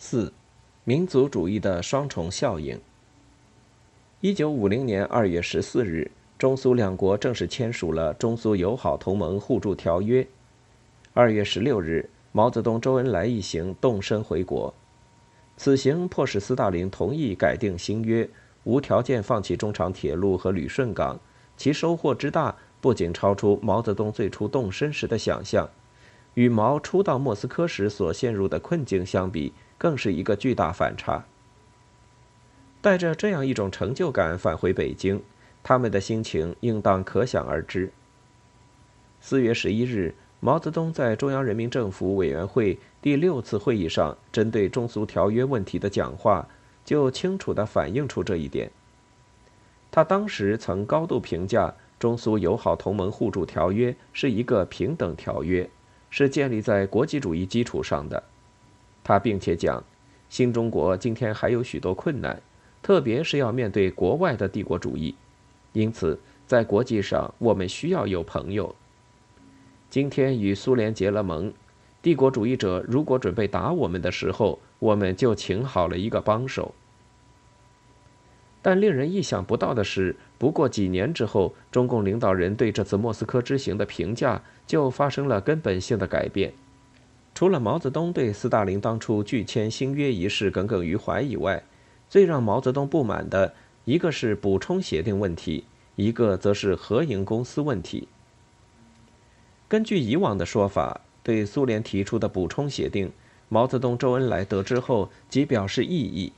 四，民族主义的双重效应。一九五零年二月十四日，中苏两国正式签署了中苏友好同盟互助条约。二月十六日，毛泽东、周恩来一行动身回国。此行迫使斯大林同意改定新约，无条件放弃中长铁路和旅顺港。其收获之大，不仅超出毛泽东最初动身时的想象，与毛初到莫斯科时所陷入的困境相比。更是一个巨大反差。带着这样一种成就感返回北京，他们的心情应当可想而知。四月十一日，毛泽东在中央人民政府委员会第六次会议上针对中苏条约问题的讲话，就清楚地反映出这一点。他当时曾高度评价中苏友好同盟互助条约是一个平等条约，是建立在国际主义基础上的。他并且讲，新中国今天还有许多困难，特别是要面对国外的帝国主义，因此在国际上我们需要有朋友。今天与苏联结了盟，帝国主义者如果准备打我们的时候，我们就请好了一个帮手。但令人意想不到的是，不过几年之后，中共领导人对这次莫斯科之行的评价就发生了根本性的改变。除了毛泽东对斯大林当初拒签新约一事耿耿于怀以外，最让毛泽东不满的一个是补充协定问题，一个则是合营公司问题。根据以往的说法，对苏联提出的补充协定，毛泽东、周恩来得知后即表示异议，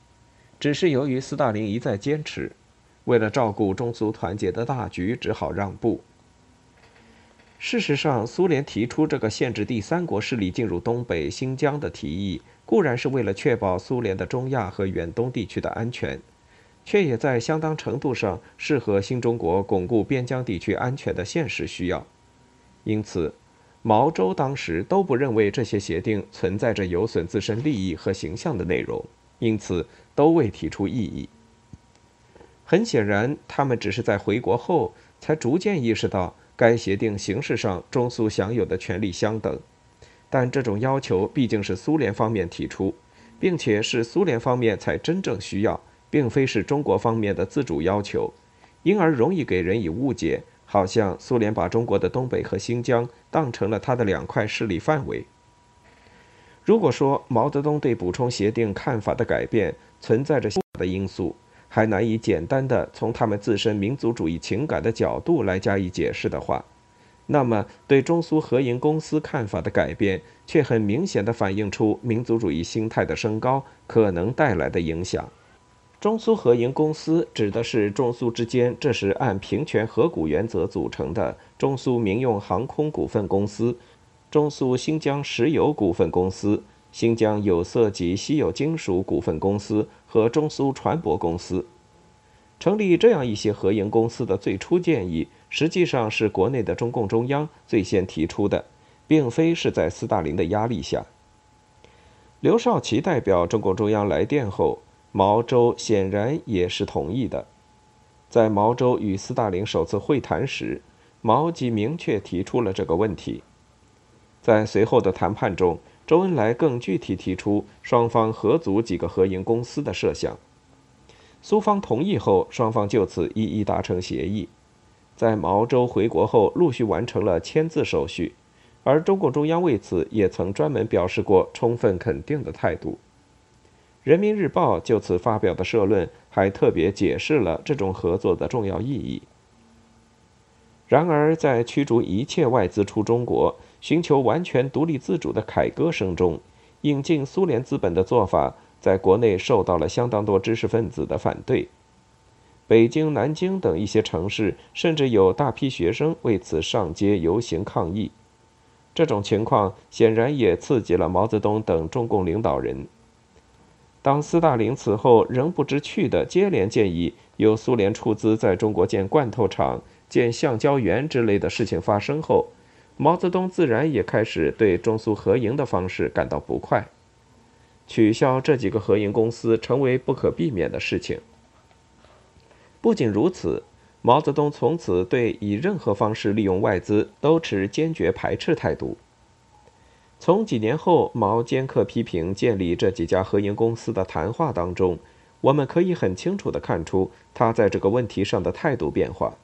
只是由于斯大林一再坚持，为了照顾中苏团结的大局，只好让步。事实上，苏联提出这个限制第三国势力进入东北、新疆的提议，固然是为了确保苏联的中亚和远东地区的安全，却也在相当程度上适合新中国巩固边疆地区安全的现实需要。因此，毛周当时都不认为这些协定存在着有损自身利益和形象的内容，因此都未提出异议。很显然，他们只是在回国后才逐渐意识到。该协定形式上中苏享有的权利相等，但这种要求毕竟是苏联方面提出，并且是苏联方面才真正需要，并非是中国方面的自主要求，因而容易给人以误解，好像苏联把中国的东北和新疆当成了他的两块势力范围。如果说毛泽东对补充协定看法的改变存在着的因素，还难以简单的从他们自身民族主义情感的角度来加以解释的话，那么对中苏合营公司看法的改变，却很明显的反映出民族主义心态的升高可能带来的影响。中苏合营公司指的是中苏之间这时按平权合股原则组成的中苏民用航空股份公司、中苏新疆石油股份公司。新疆有色及稀有金属股份公司和中苏船舶公司成立这样一些合营公司的最初建议，实际上是国内的中共中央最先提出的，并非是在斯大林的压力下。刘少奇代表中共中央来电后，毛周显然也是同意的。在毛周与斯大林首次会谈时，毛即明确提出了这个问题。在随后的谈判中。周恩来更具体提出双方合组几个合营公司的设想，苏方同意后，双方就此一一达成协议。在毛周回国后，陆续完成了签字手续，而中共中央为此也曾专门表示过充分肯定的态度。人民日报就此发表的社论还特别解释了这种合作的重要意义。然而，在驱逐一切外资出中国。寻求完全独立自主的凯歌声中，引进苏联资本的做法，在国内受到了相当多知识分子的反对。北京、南京等一些城市，甚至有大批学生为此上街游行抗议。这种情况显然也刺激了毛泽东等中共领导人。当斯大林此后仍不知趣的接连建议由苏联出资在中国建罐头厂、建橡胶园之类的事情发生后，毛泽东自然也开始对中苏合营的方式感到不快，取消这几个合营公司成为不可避免的事情。不仅如此，毛泽东从此对以任何方式利用外资都持坚决排斥态度。从几年后毛尖刻批评建立这几家合营公司的谈话当中，我们可以很清楚地看出他在这个问题上的态度变化。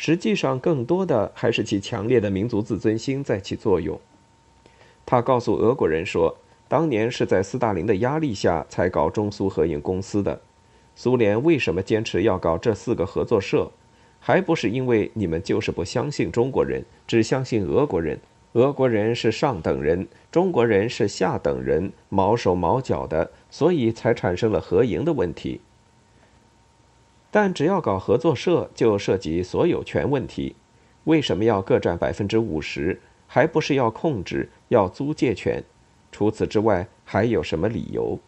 实际上，更多的还是其强烈的民族自尊心在起作用。他告诉俄国人说，当年是在斯大林的压力下才搞中苏合营公司的。苏联为什么坚持要搞这四个合作社？还不是因为你们就是不相信中国人，只相信俄国人。俄国人是上等人，中国人是下等人，毛手毛脚的，所以才产生了合营的问题。但只要搞合作社，就涉及所有权问题。为什么要各占百分之五十？还不是要控制、要租借权？除此之外，还有什么理由？